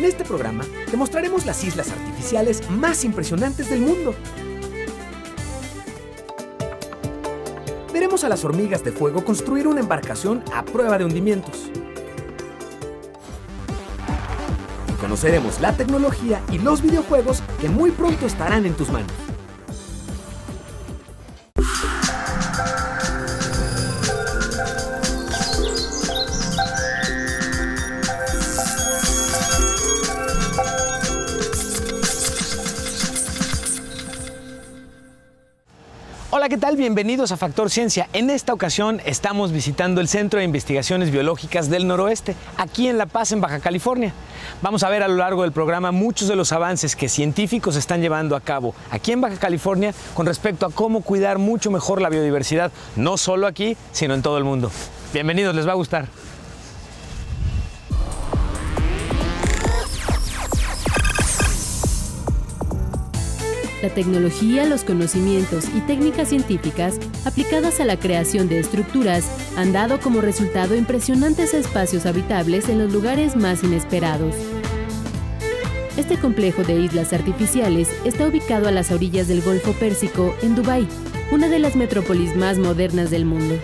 En este programa te mostraremos las islas artificiales más impresionantes del mundo. Veremos a las hormigas de fuego construir una embarcación a prueba de hundimientos. Y conoceremos la tecnología y los videojuegos que muy pronto estarán en tus manos. Tal? Bienvenidos a Factor Ciencia. En esta ocasión estamos visitando el Centro de Investigaciones Biológicas del Noroeste, aquí en La Paz, en Baja California. Vamos a ver a lo largo del programa muchos de los avances que científicos están llevando a cabo aquí en Baja California con respecto a cómo cuidar mucho mejor la biodiversidad, no solo aquí, sino en todo el mundo. Bienvenidos, les va a gustar. La tecnología, los conocimientos y técnicas científicas aplicadas a la creación de estructuras han dado como resultado impresionantes espacios habitables en los lugares más inesperados. Este complejo de islas artificiales está ubicado a las orillas del Golfo Pérsico, en Dubái, una de las metrópolis más modernas del mundo.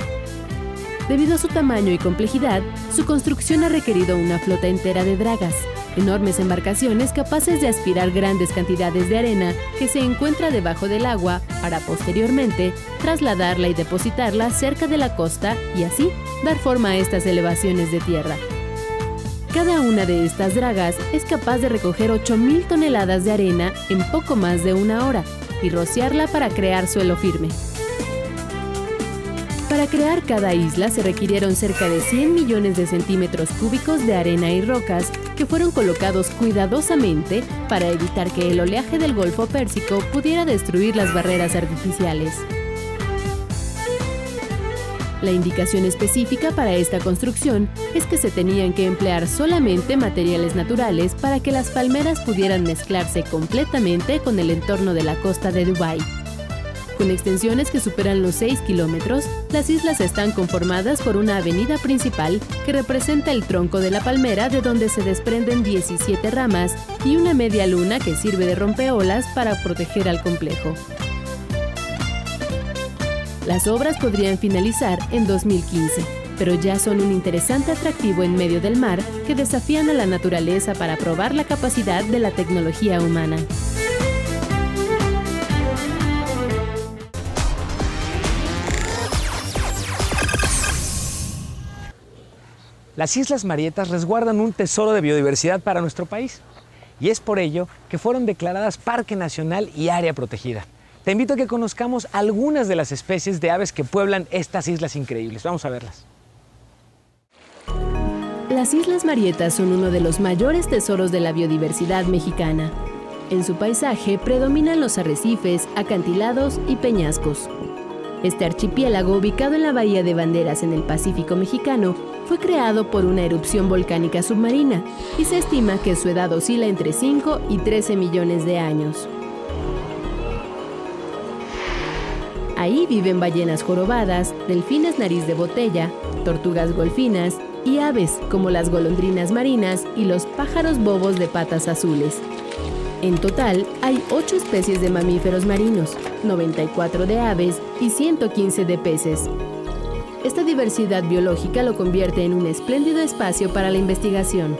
Debido a su tamaño y complejidad, su construcción ha requerido una flota entera de dragas, enormes embarcaciones capaces de aspirar grandes cantidades de arena que se encuentra debajo del agua para posteriormente trasladarla y depositarla cerca de la costa y así dar forma a estas elevaciones de tierra. Cada una de estas dragas es capaz de recoger 8.000 toneladas de arena en poco más de una hora y rociarla para crear suelo firme. Para crear cada isla se requirieron cerca de 100 millones de centímetros cúbicos de arena y rocas que fueron colocados cuidadosamente para evitar que el oleaje del Golfo Pérsico pudiera destruir las barreras artificiales. La indicación específica para esta construcción es que se tenían que emplear solamente materiales naturales para que las palmeras pudieran mezclarse completamente con el entorno de la costa de Dubái. Con extensiones que superan los 6 kilómetros, las islas están conformadas por una avenida principal que representa el tronco de la palmera de donde se desprenden 17 ramas y una media luna que sirve de rompeolas para proteger al complejo. Las obras podrían finalizar en 2015, pero ya son un interesante atractivo en medio del mar que desafían a la naturaleza para probar la capacidad de la tecnología humana. Las Islas Marietas resguardan un tesoro de biodiversidad para nuestro país y es por ello que fueron declaradas Parque Nacional y Área Protegida. Te invito a que conozcamos algunas de las especies de aves que pueblan estas islas increíbles. Vamos a verlas. Las Islas Marietas son uno de los mayores tesoros de la biodiversidad mexicana. En su paisaje predominan los arrecifes, acantilados y peñascos. Este archipiélago, ubicado en la Bahía de Banderas en el Pacífico mexicano, fue creado por una erupción volcánica submarina y se estima que su edad oscila entre 5 y 13 millones de años. Ahí viven ballenas jorobadas, delfines nariz de botella, tortugas golfinas y aves como las golondrinas marinas y los pájaros bobos de patas azules. En total, hay 8 especies de mamíferos marinos, 94 de aves y 115 de peces. Esta diversidad biológica lo convierte en un espléndido espacio para la investigación.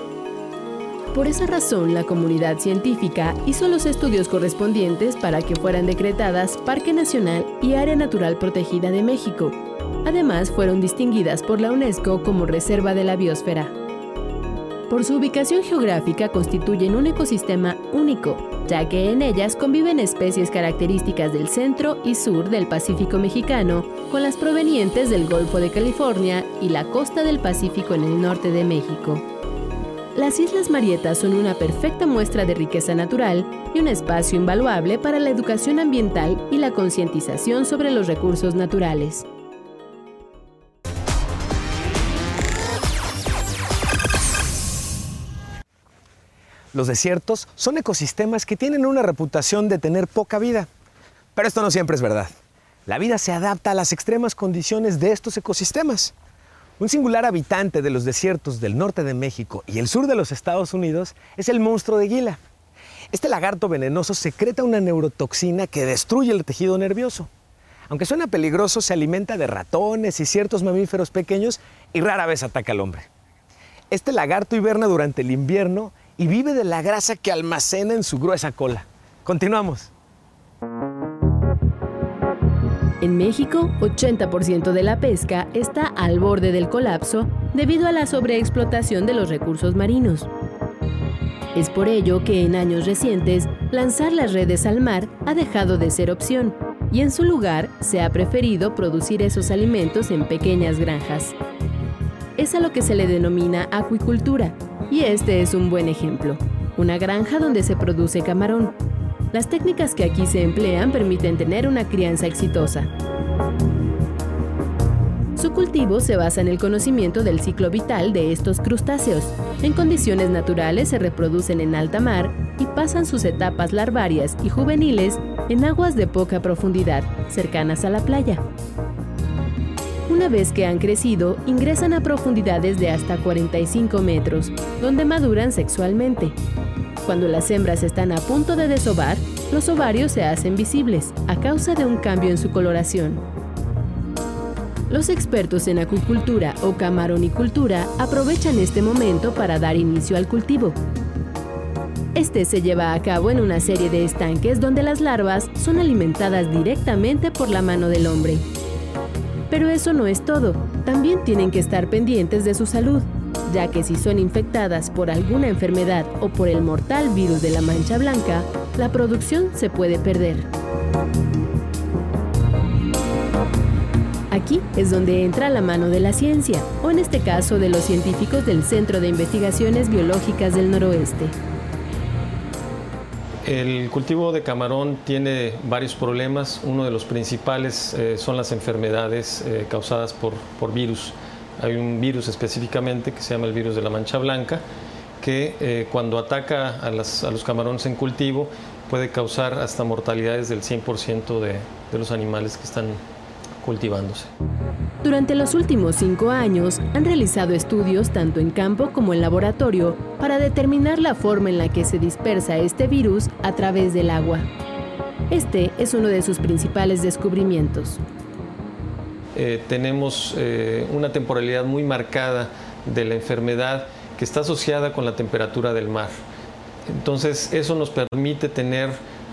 Por esa razón, la comunidad científica hizo los estudios correspondientes para que fueran decretadas Parque Nacional y Área Natural Protegida de México. Además, fueron distinguidas por la UNESCO como Reserva de la Biosfera. Por su ubicación geográfica constituyen un ecosistema único, ya que en ellas conviven especies características del centro y sur del Pacífico mexicano con las provenientes del Golfo de California y la costa del Pacífico en el norte de México. Las Islas Marietas son una perfecta muestra de riqueza natural y un espacio invaluable para la educación ambiental y la concientización sobre los recursos naturales. Los desiertos son ecosistemas que tienen una reputación de tener poca vida. Pero esto no siempre es verdad. La vida se adapta a las extremas condiciones de estos ecosistemas. Un singular habitante de los desiertos del norte de México y el sur de los Estados Unidos es el monstruo de Gila. Este lagarto venenoso secreta una neurotoxina que destruye el tejido nervioso. Aunque suena peligroso, se alimenta de ratones y ciertos mamíferos pequeños y rara vez ataca al hombre. Este lagarto hiberna durante el invierno y vive de la grasa que almacena en su gruesa cola. Continuamos. En México, 80% de la pesca está al borde del colapso debido a la sobreexplotación de los recursos marinos. Es por ello que en años recientes lanzar las redes al mar ha dejado de ser opción y en su lugar se ha preferido producir esos alimentos en pequeñas granjas. Es a lo que se le denomina acuicultura y este es un buen ejemplo, una granja donde se produce camarón, las técnicas que aquí se emplean permiten tener una crianza exitosa. Su cultivo se basa en el conocimiento del ciclo vital de estos crustáceos. En condiciones naturales se reproducen en alta mar y pasan sus etapas larvarias y juveniles en aguas de poca profundidad, cercanas a la playa. Una vez que han crecido, ingresan a profundidades de hasta 45 metros, donde maduran sexualmente. Cuando las hembras están a punto de desovar, los ovarios se hacen visibles a causa de un cambio en su coloración. Los expertos en acuicultura o camaronicultura aprovechan este momento para dar inicio al cultivo. Este se lleva a cabo en una serie de estanques donde las larvas son alimentadas directamente por la mano del hombre. Pero eso no es todo, también tienen que estar pendientes de su salud, ya que si son infectadas por alguna enfermedad o por el mortal virus de la mancha blanca, la producción se puede perder. Aquí es donde entra la mano de la ciencia, o en este caso de los científicos del Centro de Investigaciones Biológicas del Noroeste. El cultivo de camarón tiene varios problemas. Uno de los principales eh, son las enfermedades eh, causadas por, por virus. Hay un virus específicamente que se llama el virus de la mancha blanca, que eh, cuando ataca a, los camarones en cultivo puede causar hasta mortalidades del 100% de, de los animales que están cultivándose. Durante los últimos cinco años han realizado estudios tanto en campo como en laboratorio para determinar la forma en la que se dispersa este virus a través del agua. Este es uno de sus principales descubrimientos. Eh, tenemos eh, una temporalidad muy marcada de la enfermedad que está asociada con la temperatura del mar. Entonces eso nos permite tener,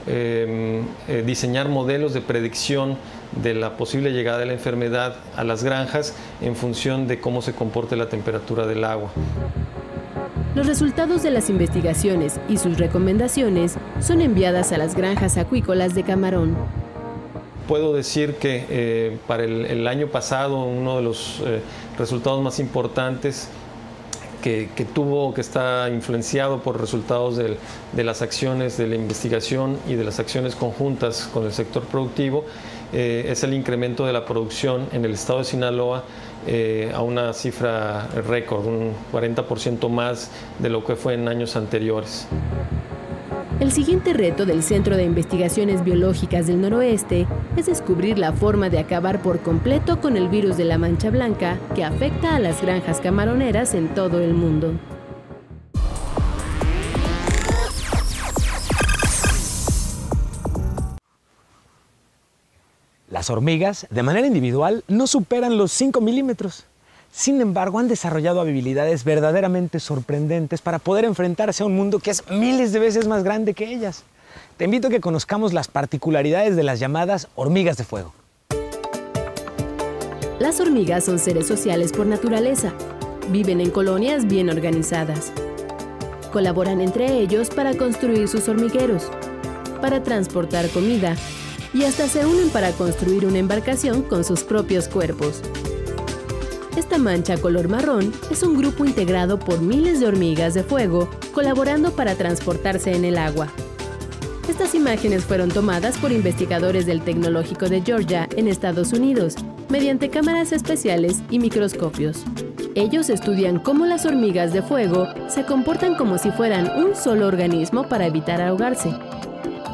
em, eh, diseñar modelos de predicción de la posible llegada de la enfermedad a las granjas en función de cómo se comporte la temperatura del agua. Los resultados de las investigaciones y sus recomendaciones son enviadas a las granjas acuícolas de Camarón, puedo decir que eh, para el, año pasado uno de los eh, resultados más importantes que, tuvo, que está influenciado por resultados de las acciones de la investigación y de las acciones conjuntas con el sector productivo, eh, es el incremento de la producción en el estado de Sinaloa a una cifra récord, un 40% más de lo que fue en años anteriores. El siguiente reto del Centro de Investigaciones Biológicas del Noroeste es descubrir la forma de acabar por completo con el virus de la mancha blanca que afecta a las granjas camaroneras en todo el mundo. Las hormigas, de manera individual, no superan los 5 milímetros. Sin embargo, han desarrollado habilidades verdaderamente sorprendentes para poder enfrentarse a un mundo que es miles de veces más grande que ellas. Te invito a que conozcamos las particularidades de las llamadas hormigas de fuego. Las hormigas son seres sociales por naturaleza. Viven en colonias bien organizadas. Colaboran entre ellos para construir sus hormigueros, para transportar comida y hasta se unen para construir una embarcación con sus propios cuerpos. Esta mancha color marrón es un grupo integrado por miles de hormigas de fuego colaborando para transportarse en el agua. Estas imágenes fueron tomadas por investigadores del Tecnológico de Georgia en Estados Unidos mediante cámaras especiales y microscopios. Ellos estudian cómo las hormigas de fuego se comportan como si fueran un solo organismo para evitar ahogarse.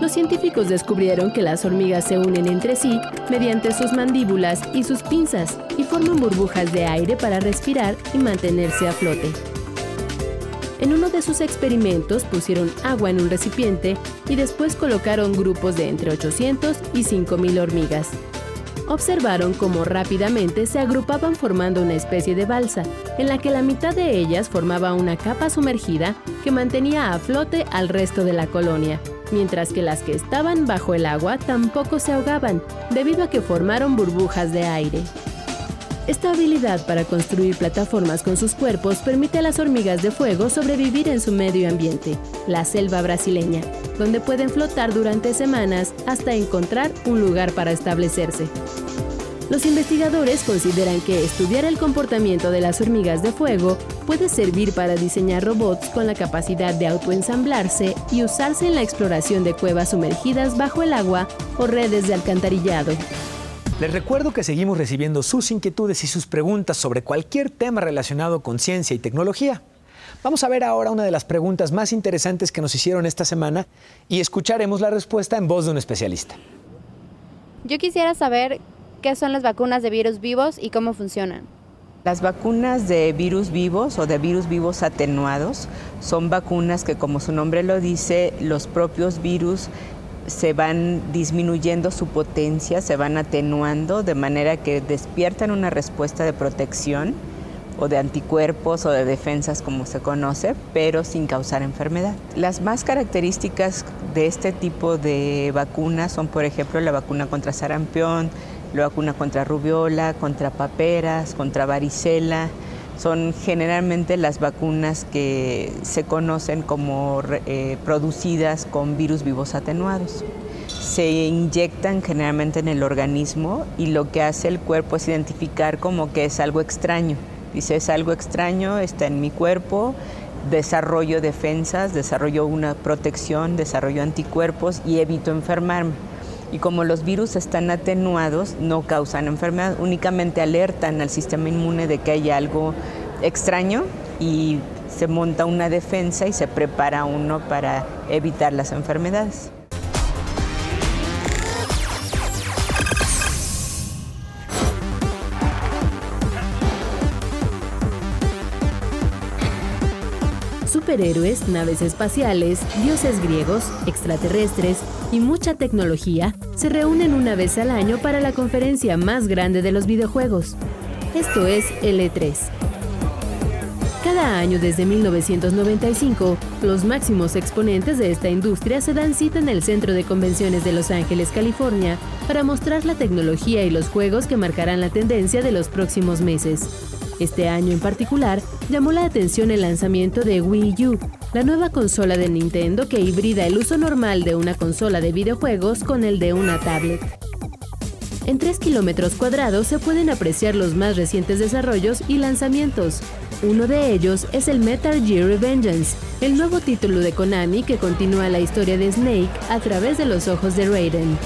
Los científicos descubrieron que las hormigas se unen entre sí mediante sus mandíbulas y sus pinzas y forman burbujas de aire para respirar y mantenerse a flote. En uno de sus experimentos pusieron agua en un recipiente y después colocaron grupos de entre 800 y 5.000 hormigas. Observaron cómo rápidamente se agrupaban formando una especie de balsa, en la que la mitad de ellas formaba una capa sumergida que mantenía a flote al resto de la colonia, mientras que las que estaban bajo el agua tampoco se ahogaban, debido a que formaron burbujas de aire. Esta habilidad para construir plataformas con sus cuerpos permite a las hormigas de fuego sobrevivir en su medio ambiente, la selva brasileña, donde pueden flotar durante semanas hasta encontrar un lugar para establecerse. Los investigadores consideran que estudiar el comportamiento de las hormigas de fuego puede servir para diseñar robots con la capacidad de autoensamblarse y usarse en la exploración de cuevas sumergidas bajo el agua o redes de alcantarillado. Les recuerdo que seguimos recibiendo sus inquietudes y sus preguntas sobre cualquier tema relacionado con ciencia y tecnología. Vamos a ver ahora una de las preguntas más interesantes que nos hicieron esta semana y escucharemos la respuesta en voz de un especialista. Yo quisiera saber qué son las vacunas de virus vivos y cómo funcionan. Las vacunas de virus vivos o de virus vivos atenuados son vacunas que, como su nombre lo dice, los propios virus se van disminuyendo su potencia, se van atenuando de manera que despiertan una respuesta de protección o de anticuerpos o de defensas como se conoce, pero sin causar enfermedad. Las más características de este tipo de vacunas son, por ejemplo, la vacuna contra sarampión, la vacuna contra rubiola, contra paperas, contra varicela, son generalmente las vacunas que se conocen como eh, producidas con virus vivos atenuados. Se inyectan generalmente en el organismo y lo que hace el cuerpo es identificar como que es algo extraño. Dice, es algo extraño, está en mi cuerpo, desarrollo defensas, desarrollo una protección, desarrollo anticuerpos y evito enfermarme. Y como los virus están atenuados, no causan enfermedad, únicamente alertan al sistema inmune de que hay algo extraño y se monta una defensa y se prepara uno para evitar las enfermedades. Superhéroes, naves espaciales, dioses griegos, extraterrestres y mucha tecnología se reúnen una vez al año para la conferencia más grande de los videojuegos. Esto es L3. Cada año desde 1995, los máximos exponentes de esta industria se dan cita en el Centro de Convenciones de Los Ángeles, California, para mostrar la tecnología y los juegos que marcarán la tendencia de los próximos meses. Este año en particular, llamó la atención el lanzamiento de Wii U, la nueva consola de Nintendo que hibrida el uso normal de una consola de videojuegos con el de una tablet. En 3 kilómetros cuadrados se pueden apreciar los más recientes desarrollos y lanzamientos. Uno de ellos es el Metal Gear Revengeance, el nuevo título de Konami que continúa la historia de Snake a través de los ojos de Raiden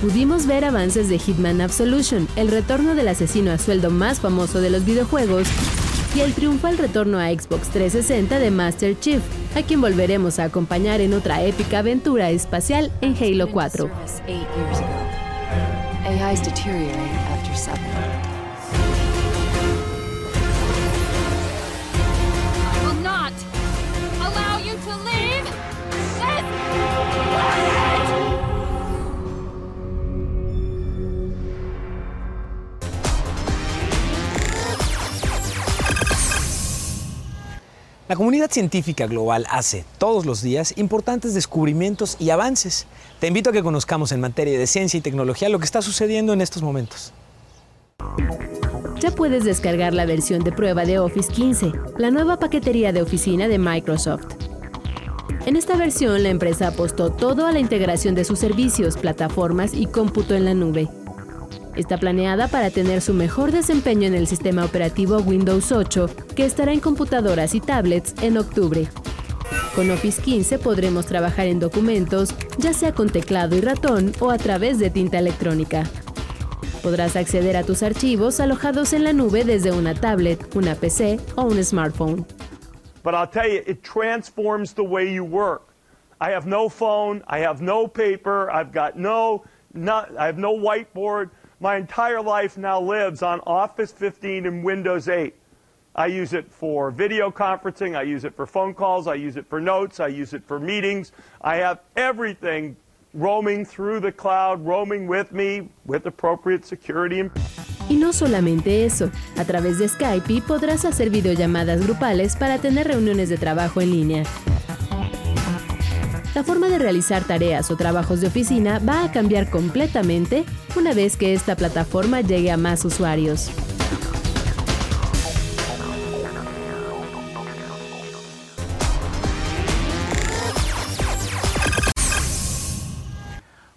pudimos ver avances de Hitman Absolution, el retorno del asesino a sueldo más famoso de los videojuegos, y el triunfal retorno a Xbox 360 de Master Chief, a quien volveremos a acompañar en otra épica aventura espacial en Halo 4. La comunidad científica global hace todos los días importantes descubrimientos y avances. Te invito a que conozcamos en materia de ciencia y tecnología lo que está sucediendo en estos momentos. Ya puedes descargar la versión de prueba de Office 15, la nueva paquetería de oficina de Microsoft. En esta versión, la empresa apostó todo a la integración de sus servicios, plataformas y cómputo en la nube Está planeada para tener su mejor desempeño en el sistema operativo Windows 8, que estará en computadoras y tablets en octubre. Con Office 15 podremos trabajar en documentos, ya sea con teclado y ratón o a través de tinta electrónica. Podrás acceder a tus archivos alojados en la nube desde una tablet, una PC o un smartphone. But I'll tell you, it transforms the way you work. I have no phone, I have no paper, I've got no, not, I have no whiteboard. My entire life now lives on Office 15 and Windows 8. I use it for video conferencing, I use it for phone calls, I use it for notes, I use it for meetings. I have everything roaming through the cloud, roaming with me with appropriate security. Y no solamente eso, a través de Skype podrás hacer videollamadas grupales para tener reuniones de trabajo en línea. La forma de realizar tareas o trabajos de oficina va a cambiar completamente una vez que esta plataforma llegue a más usuarios.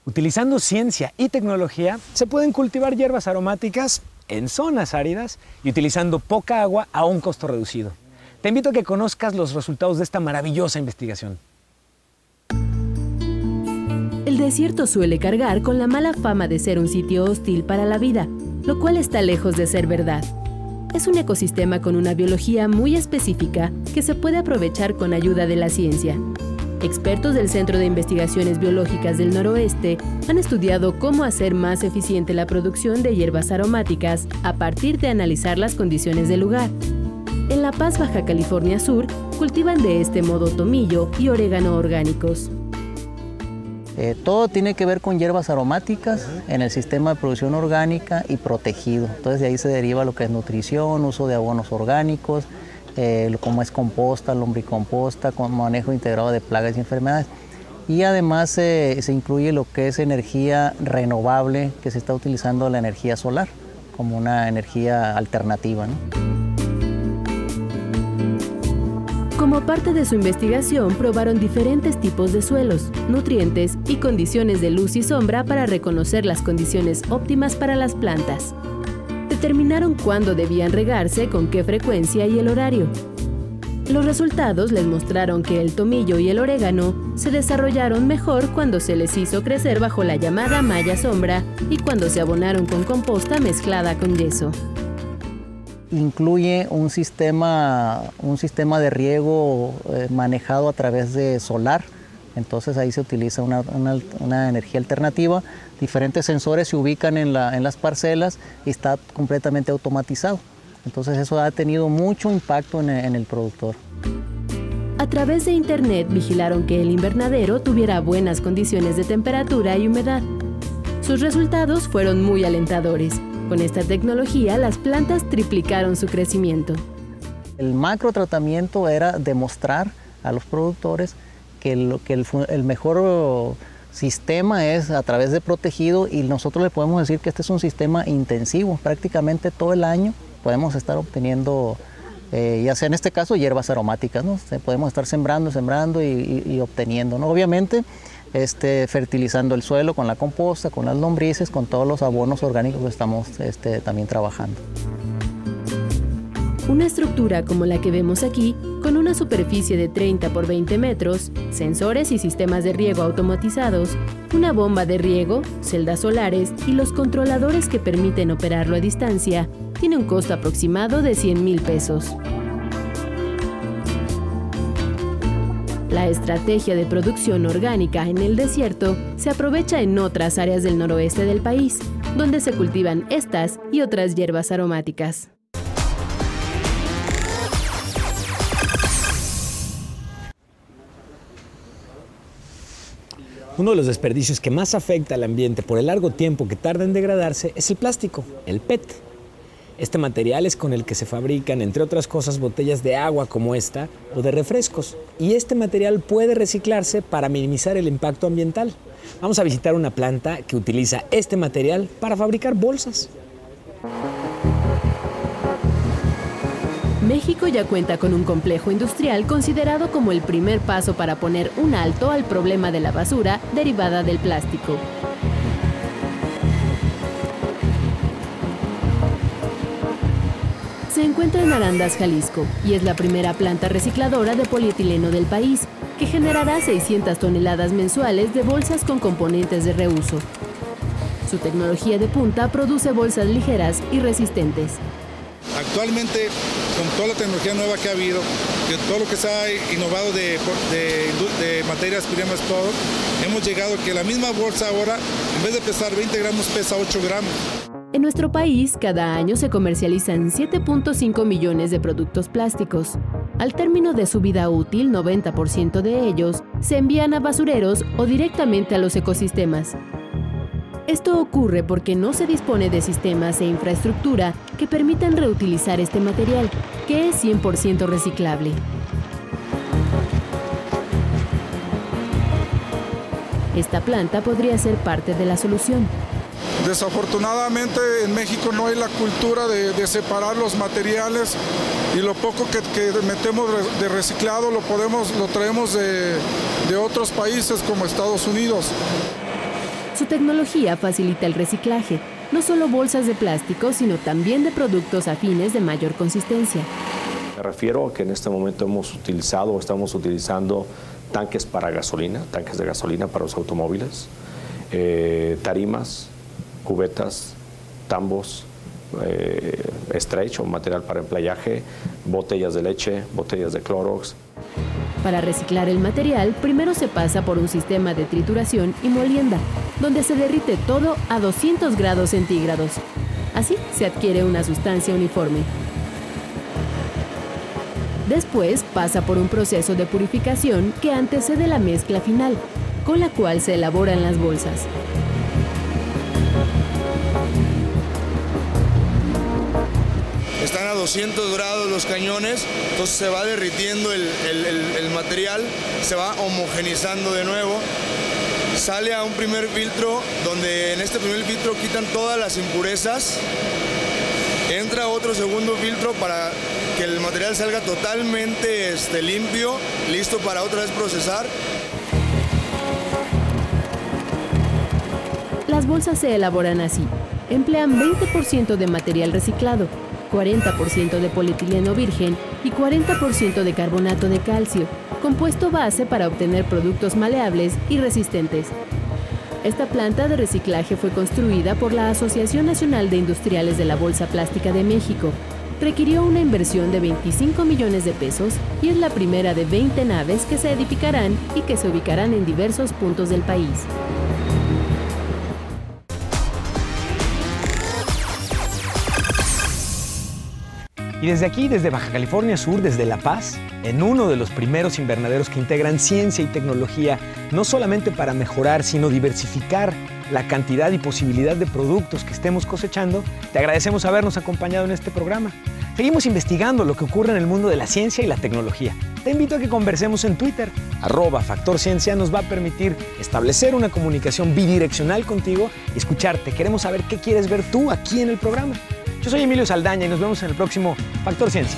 Utilizando ciencia y tecnología, se pueden cultivar hierbas aromáticas en zonas áridas y utilizando poca agua a un costo reducido. Te invito a que conozcas los resultados de esta maravillosa investigación. Desierto suele cargar con la mala fama de ser un sitio hostil para la vida, lo cual está lejos de ser verdad. Es un ecosistema con una biología muy específica que se puede aprovechar con ayuda de la ciencia. Expertos del Centro de Investigaciones Biológicas del Noroeste han estudiado cómo hacer más eficiente la producción de hierbas aromáticas a partir de analizar las condiciones del lugar. En La Paz, Baja California Sur, cultivan de este modo tomillo y orégano orgánicos. Eh, todo tiene que ver con hierbas aromáticas en el sistema de producción orgánica y protegido. Entonces de ahí se deriva lo que es nutrición, uso de abonos orgánicos, eh, como es composta, lombricomposta, con manejo integrado de plagas y enfermedades. Y además se incluye lo que es energía renovable, que se está utilizando la energía solar como una energía alternativa. Como parte de su investigación, probaron diferentes tipos de suelos, nutrientes y condiciones de luz y sombra para reconocer las condiciones óptimas para las plantas determinaron cuándo debían regarse, con qué frecuencia y el horario. Los resultados les mostraron que el tomillo y el orégano se desarrollaron mejor cuando se les hizo crecer bajo la llamada malla sombra y cuando se abonaron con composta mezclada con yeso. Incluye un sistema, un sistema de riego eh, manejado a través de solar, entonces ahí se utiliza una, una energía alternativa diferentes sensores se ubican en, las parcelas y está completamente automatizado. Entonces eso ha tenido mucho impacto en, en el productor. A través de Internet vigilaron que el invernadero tuviera buenas condiciones de temperatura y humedad. Sus resultados fueron muy alentadores. Con esta tecnología, las plantas triplicaron su crecimiento. El macro tratamiento era demostrar a los productores que, el, que el mejor sistema es a través de protegido y nosotros le podemos decir que este es un sistema intensivo, prácticamente todo el año podemos estar obteniendo, eh, ya sea en este caso hierbas aromáticas, ¿no? podemos estar sembrando, sembrando y, obteniendo, ¿no? obviamente este, fertilizando el suelo con la composta, con las lombrices, con todos los abonos orgánicos que estamos este, también trabajando. Una estructura como la que vemos aquí, con una superficie de 30 por 20 metros, sensores y sistemas de riego automatizados, una bomba de riego, celdas solares y los controladores que permiten operarlo a distancia, tiene un costo aproximado de 100 mil pesos. La estrategia de producción orgánica en el desierto se aprovecha en otras áreas del noroeste del país, donde se cultivan estas y otras hierbas aromáticas. Uno de los desperdicios que más afecta al ambiente por el largo tiempo que tarda en degradarse es el plástico, el PET. Este material es con el que se fabrican, entre otras cosas, botellas de agua como esta o de refrescos. Y este material puede reciclarse para minimizar el impacto ambiental. Vamos a visitar una planta que utiliza este material para fabricar bolsas. México ya cuenta con un complejo industrial considerado como el primer paso para poner un alto al problema de la basura derivada del plástico. Se encuentra en Arandas, Jalisco, y es la primera planta recicladora de polietileno del país, que generará 600 toneladas mensuales de bolsas con componentes de reuso. Su tecnología de punta produce bolsas ligeras y resistentes. Actualmente, con toda la tecnología nueva que ha habido, que todo lo que se ha innovado de, de, materias primas, todo, hemos llegado que la misma bolsa ahora, en vez de pesar 20 gramos, pesa 8 gramos. En nuestro país, cada año se comercializan 7.5 millones de productos plásticos. Al término de su vida útil, 90% de ellos se envían a basureros o directamente a los ecosistemas. Esto ocurre porque no se dispone de sistemas e infraestructura que permitan reutilizar este material, que es 100% reciclable. Esta planta podría ser parte de la solución. Desafortunadamente en México no hay la cultura de, separar los materiales y lo poco que, metemos de reciclado lo, podemos, lo traemos de, de otros países como Estados Unidos. Su tecnología facilita el reciclaje, no solo bolsas de plástico, sino también de productos afines de mayor consistencia. Me refiero a que en este momento hemos utilizado o estamos utilizando tanques para gasolina, tanques de gasolina para los automóviles, eh, tarimas, cubetas, tambos, eh, estrecho, material para emplayaje, botellas de leche, botellas de Clorox. Para reciclar el material, primero se pasa por un sistema de trituración y molienda, donde se derrite todo a 200 grados centígrados. Así se adquiere una sustancia uniforme. Después pasa por un proceso de purificación que antecede la mezcla final, con la cual se elaboran las bolsas. Están a 200 grados los cañones, entonces se va derritiendo el, material, se va homogenizando de nuevo. Sale a un primer filtro donde en este primer filtro quitan todas las impurezas. Entra otro segundo filtro para que el material salga totalmente este, limpio, listo para otra vez procesar. Las bolsas se elaboran así. Emplean 20% de material reciclado, 40% de polietileno virgen y 40% de carbonato de calcio, compuesto base para obtener productos maleables y resistentes. Esta planta de reciclaje fue construida por la Asociación Nacional de Industriales de la Bolsa Plástica de México. Requirió una inversión de 25 millones de pesos y es la primera de 20 naves que se edificarán y que se ubicarán en diversos puntos del país. Y desde aquí, desde Baja California Sur, desde La Paz, en uno de los primeros invernaderos que integran ciencia y tecnología, no solamente para mejorar, sino diversificar la cantidad y posibilidad de productos que estemos cosechando, te agradecemos habernos acompañado en este programa. Seguimos investigando lo que ocurre en el mundo de la ciencia y la tecnología. Te invito a que conversemos en Twitter. Arroba Factor nos va a permitir establecer una comunicación bidireccional contigo y escucharte. Queremos saber qué quieres ver tú aquí en el programa. Yo soy Emilio Saldaña y nos vemos en el próximo Factor Ciencia.